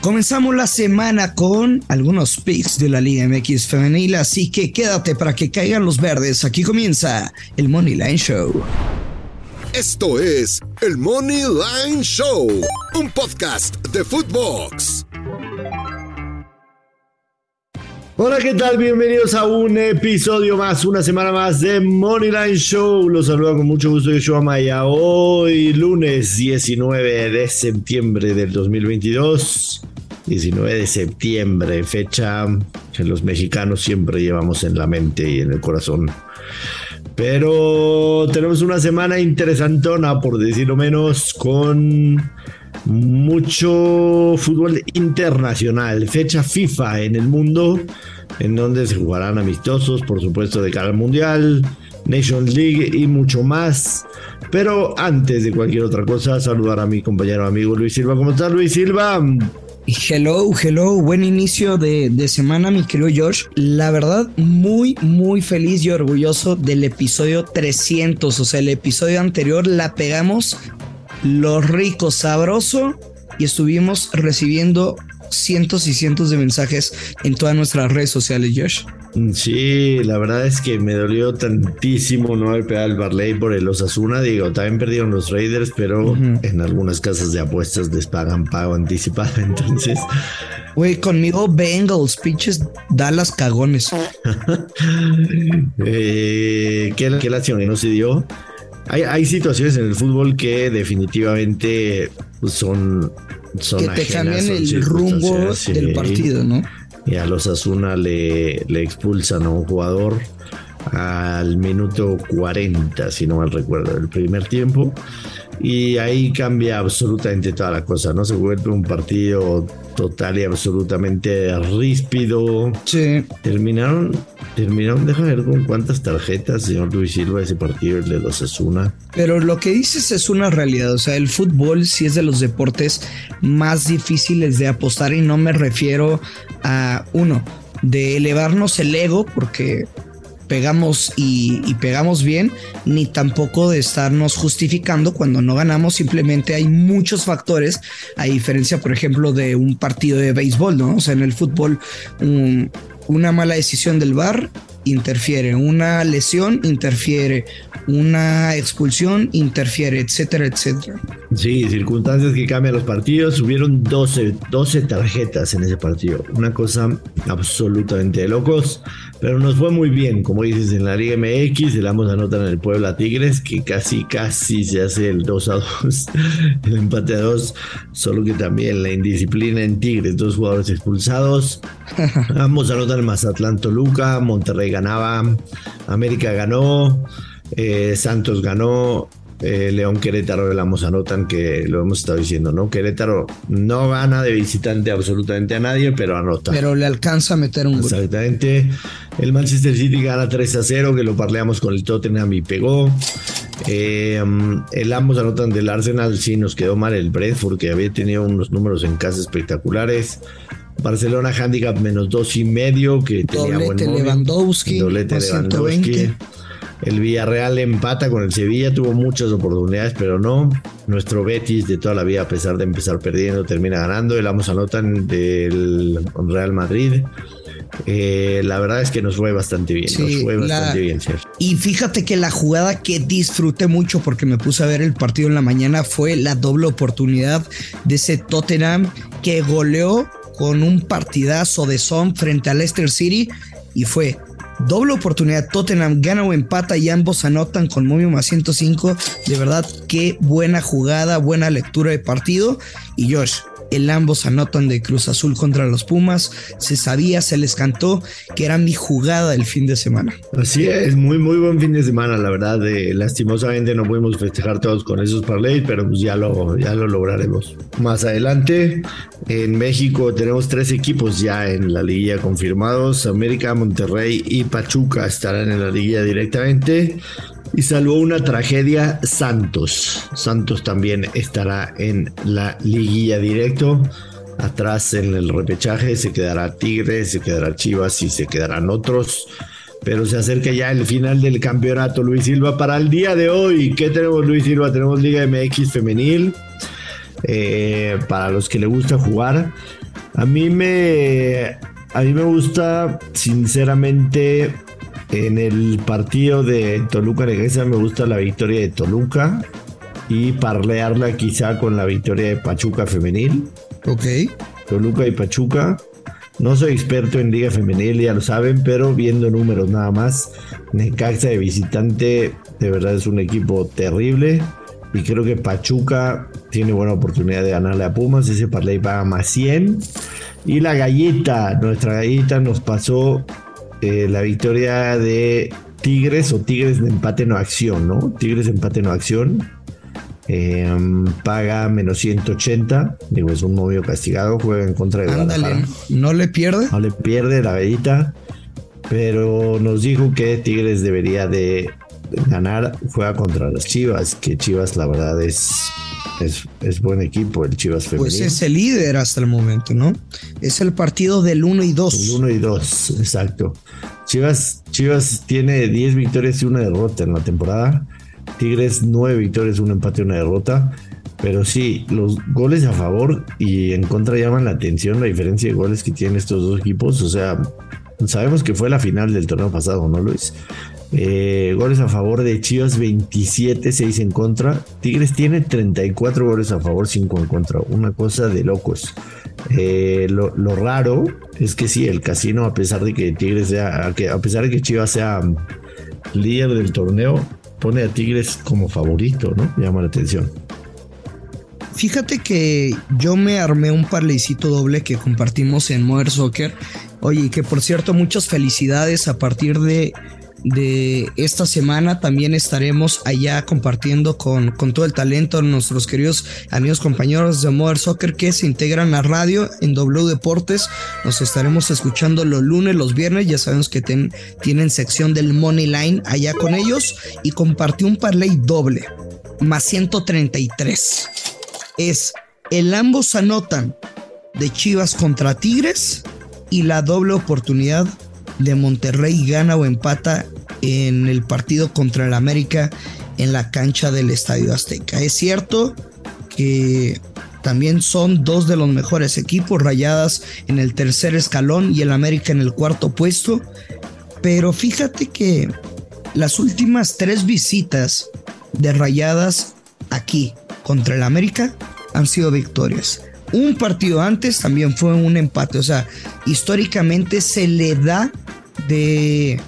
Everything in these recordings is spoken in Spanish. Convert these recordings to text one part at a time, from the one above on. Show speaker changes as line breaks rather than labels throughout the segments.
Comenzamos la semana con algunos picks de la Liga MX femenil, así que quédate para que caigan los verdes. Aquí comienza el Money Line Show.
Esto es el Money Line Show, un podcast de Footbox.
Hola, ¿qué tal? Bienvenidos a un episodio más, una semana más de Moneyline Show. Los saludo con mucho gusto, Yoshua Maya. Hoy, lunes 19 de septiembre del 2022. 19 de septiembre, fecha que los mexicanos siempre llevamos en la mente y en el corazón. Pero tenemos una semana interesantona, por decirlo menos, con mucho fútbol internacional, fecha FIFA en el mundo, en donde se jugarán amistosos, por supuesto, de cara al Mundial, Nations League y mucho más. Pero antes de cualquier otra cosa, saludar a mi compañero amigo Luis Silva. ¿Cómo estás, Luis Silva?
Hello, hello, buen inicio de, de, semana, mi querido George. La verdad, muy, muy feliz y orgulloso del episodio 300. O sea, el episodio anterior la pegamos lo rico, sabroso y estuvimos recibiendo cientos y cientos de mensajes en todas nuestras redes sociales, Josh.
Sí, la verdad es que me dolió tantísimo no haber pegado el Barley por el Osasuna. Digo, también perdieron los Raiders, pero en algunas casas de apuestas les pagan pago anticipado. Entonces,
güey, conmigo Bengals, pinches Dallas cagones.
eh, ¿qué, ¿Qué lástima no se dio? Hay, situaciones en el fútbol que definitivamente son, son
que te cambian el rumbo del partido, ¿no?
Y a los Asuna le, le expulsan a un jugador al minuto 40, si no mal recuerdo, del primer tiempo. Y ahí cambia absolutamente toda la cosa, ¿no? Se vuelve un partido total y absolutamente ríspido.
Sí.
Terminaron, terminaron, déjame ver con cuántas tarjetas, señor Luis Silva, ese partido, el de los Asuna.
Pero lo que dices es una realidad, o sea, el fútbol sí es de los deportes más difíciles de apostar y no me refiero a uno, de elevarnos el ego, porque pegamos y, pegamos bien, ni tampoco de estarnos justificando cuando no ganamos. Simplemente hay muchos factores, a diferencia, por ejemplo, de un partido de béisbol, ¿no? O sea, en el fútbol, una mala decisión del VAR interfiere, una lesión interfiere, una expulsión interfiere, etcétera, etcétera.
Sí, circunstancias que cambian los partidos. Hubieron 12, 12 tarjetas en ese partido. Una cosa absolutamente de locos, pero nos fue muy bien. Como dices, en la Liga MX, le damos la nota en el Puebla Tigres, que casi, casi se hace el 2 a 2, el empate a 2, solo que también la indisciplina en Tigres, dos jugadores expulsados. Vamos a anotar en Mazatlán Toluca, Monterrey ganaba, América ganó. Eh, Santos ganó, eh, León Querétaro la anotan que lo hemos estado diciendo, ¿no? Querétaro no gana de visitante absolutamente a nadie, pero anota.
Pero le alcanza a meter un
gol. Exactamente. El Manchester City gana 3 a 0, que lo parleamos con el Tottenham y pegó. Eh, el ambos anotan del Arsenal, sí nos quedó mal el Brentford, que había tenido unos números en casa espectaculares. Barcelona handicap menos dos y medio, que tenía buen
Lewandowski,
Doblete Lewandowski. El Villarreal empata con el Sevilla, tuvo muchas oportunidades, pero no. Nuestro Betis de toda la vida, a pesar de empezar perdiendo, termina ganando. El Amos anotan del Real Madrid. Eh, la verdad es que nos fue bastante bien. nos fue bastante bien,
Y fíjate que la jugada que disfruté mucho porque me puse a ver el partido en la mañana fue la doble oportunidad de ese Tottenham que goleó con un partidazo de son frente al Leicester City y fue Doble oportunidad, Tottenham gana o empata y ambos anotan con Momio más 105. De verdad, qué buena jugada, buena lectura de partido. Y Josh, el ambos anotan de Cruz Azul contra los Pumas. Se sabía, se les cantó que era mi jugada el fin de semana.
Así es, muy, muy buen fin de semana, la verdad. lastimosamente no pudimos festejar todos con esos parlays, pero pues ya lo, ya lo lograremos. Más adelante, en México tenemos tres equipos ya en la liguilla confirmados. América, Monterrey y Pachuca estarán en la liguilla directamente. Y salvo una tragedia, Santos. Santos también estará en la liguilla directo. Atrás en el repechaje se quedará Tigres, se quedará Chivas y se quedarán otros. Pero se acerca ya el final del campeonato, Luis Silva, para el día de hoy. ¿Qué tenemos, Luis Silva? Tenemos Liga MX femenil. Eh, para los que le gusta jugar. A mí me, a mí me gusta, sinceramente, en el partido de Toluca Necaxa me gusta la victoria de Toluca y parlearla quizá con la victoria de Pachuca femenil.
Ok.
Toluca y Pachuca. No soy experto en liga femenil, ya lo saben, pero viendo números nada más, Necaxa de visitante de verdad es un equipo terrible y creo que Pachuca tiene buena oportunidad de ganarle a Pumas, ese parlay paga más 100 y la galleta, nuestra galleta nos pasó eh, la victoria de Tigres o Tigres de empate no acción, ¿no? Tigres de empate no acción. Em, paga menos 180. Digo, es un novio castigado. Juega en contra de
Ándale, no le pierde.
No le pierde la gallita. Pero nos dijo que Tigres debería de ganar. Juega contra las Chivas. Que Chivas, la verdad, es es, buen equipo el Chivas
femenino. Pues es el líder hasta el momento, ¿no? Es el partido del 1 y 2.
El 1 y 2, exacto. Chivas, Chivas tiene 10 victorias y una derrota en la temporada. Tigres 9 victorias, un empate y una derrota. Pero sí, los goles a favor y en contra llaman la atención la diferencia de goles que tienen estos dos equipos. O sea, sabemos que fue la final del torneo pasado, ¿no, Luis? Eh, goles a favor de Chivas 27, 6 en contra. Tigres tiene 34 goles a favor, 5 en contra. Una cosa de locos. Eh, lo, raro es que sí, el casino, a pesar de que Tigres sea, a pesar de que Chivas sea mm, líder del torneo, pone a Tigres como favorito, ¿no? Llama la atención.
Fíjate que yo me armé un parlecito doble que compartimos en Modern Soccer. Oye, que por cierto, muchas felicidades a partir de de esta semana también estaremos allá compartiendo con, con, todo el talento nuestros queridos amigos compañeros de Modern Soccer que se integran a radio en W Deportes. Nos estaremos escuchando los lunes, los viernes. Ya sabemos que tienen sección del Money Line allá con ellos y compartí un parlay doble más 133. Es el ambos anotan de Chivas contra Tigres y la doble oportunidad de Monterrey gana o empata en el partido contra el América en la cancha del Estadio Azteca. Es cierto que también son dos de los mejores equipos, Rayadas en el tercer escalón y el América en el cuarto puesto, pero fíjate que las últimas tres visitas de Rayadas aquí contra el América han sido victorias. Un partido antes también fue un empate, o sea, históricamente se le da de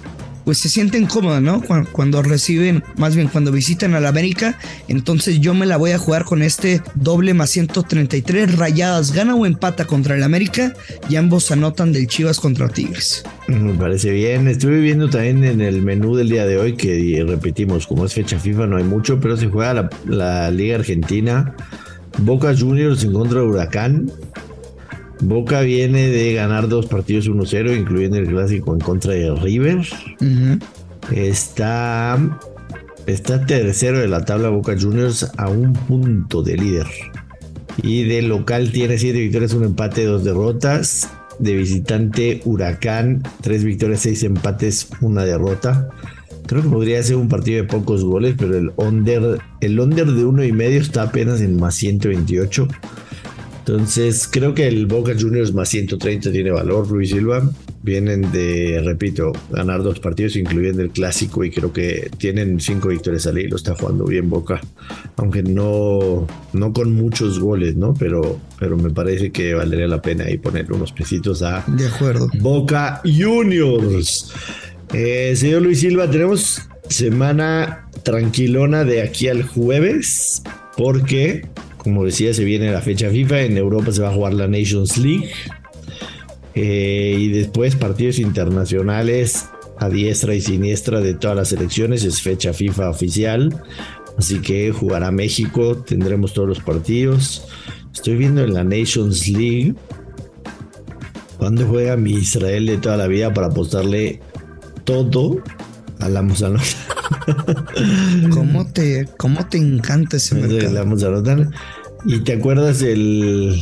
pues se sienten cómodas, ¿no? Cuando, reciben, más bien cuando visitan a la América, entonces yo me la voy a jugar con este doble más 133 rayadas, gana o empata contra el América y ambos anotan del Chivas contra Tigres.
Me parece bien, estuve viendo también en el menú del día de hoy que repetimos, como es fecha FIFA no hay mucho, pero se juega la, la Liga Argentina, Boca Juniors en contra de Huracán, Boca viene de ganar dos partidos 1-0, incluyendo el clásico en contra de River. Está, está tercero de la tabla Boca Juniors a un punto de líder. Y de local tiene siete victorias, un empate, dos derrotas. De visitante Huracán, tres victorias, seis empates, una derrota. Creo que podría ser un partido de pocos goles, pero el under, el under de uno y medio está apenas en más 128. Entonces, creo que el Boca Juniors más 130 tiene valor, Luis Silva. Vienen de, repito, ganar dos partidos, incluyendo el clásico, y creo que tienen cinco victorias al hilo. Está jugando bien Boca, aunque no, no con muchos goles, ¿no? Pero, pero me parece que valdría la pena ahí poner unos pesitos a
de acuerdo.
Boca Juniors. Eh, señor Luis Silva, tenemos semana tranquilona de aquí al jueves, porque como decía, se viene la fecha FIFA. En Europa se va a jugar la Nations League. Eh, y después partidos internacionales a diestra y siniestra de todas las selecciones. Es fecha FIFA oficial. Así que jugará México. Tendremos todos los partidos. Estoy viendo en la Nations League. Cuando juega mi Israel de toda la vida para apostarle todo a la Mozanotan.
¿Cómo te, ¿Cómo te encanta ese mercado?
La Y te acuerdas el...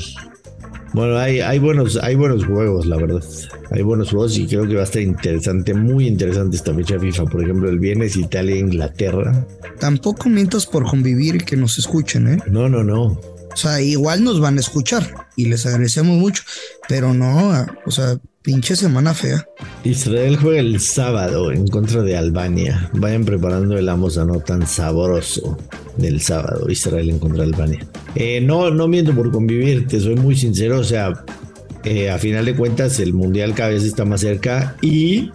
Bueno, hay, hay, buenos, hay buenos juegos, la verdad. Hay buenos juegos y creo que va a estar interesante, muy interesante esta fecha FIFA. Por ejemplo, el viernes Italia-Inglaterra.
Tampoco mientas por convivir y que nos escuchen, ¿eh?
No, no, no.
O sea, igual nos van a escuchar y les agradecemos mucho, pero no, o sea, pinche semana fea.
Israel juega el sábado en contra de Albania. Vayan preparando el amos no tan sabroso del sábado, Israel en contra de Albania. Eh, no, no miento por convivir, te soy muy sincero, o sea, eh, a final de cuentas el mundial cada vez está más cerca y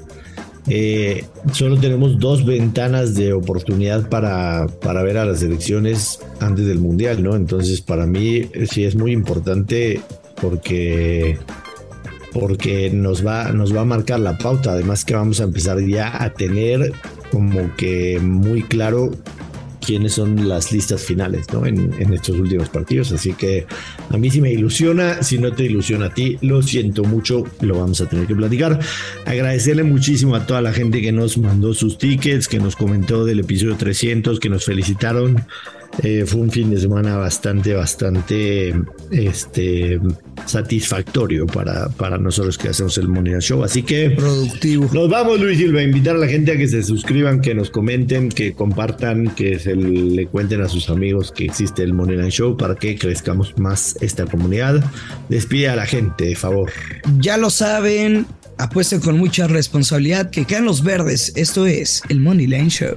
eh, solo tenemos dos ventanas de oportunidad para, para, ver a las elecciones antes del Mundial, ¿no? Entonces, para mí sí es muy importante porque, porque nos, va, nos va a marcar la pauta. Además que vamos a empezar ya a tener como que muy claro quiénes son las listas finales ¿no? en, en, estos últimos partidos. Así que a mí sí me ilusiona. Si no te ilusiona a ti, lo siento mucho. Lo vamos a tener que platicar. Agradecerle muchísimo a toda la gente que nos mandó sus tickets, que nos comentó del episodio 300, que nos felicitaron. Eh, fue un fin de semana bastante, bastante este, satisfactorio para, para nosotros que hacemos el Money Show. Así que
productivo.
Nos vamos, Luis Silva, invitar a la gente a que se suscriban, que nos comenten, que compartan, que se le cuenten a sus amigos que existe el Money Show para que crezcamos más esta comunidad. Despide a la gente, de favor.
Ya lo saben, apuesten con mucha responsabilidad que caen los verdes. Esto es el Money Line Show.